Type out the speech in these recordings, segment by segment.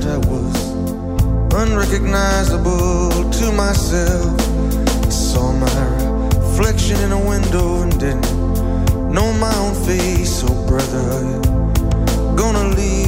Felt. I was unrecognizable to myself. I saw my reflection in a window and didn't know my own face. Oh, brother, gonna leave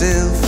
Myself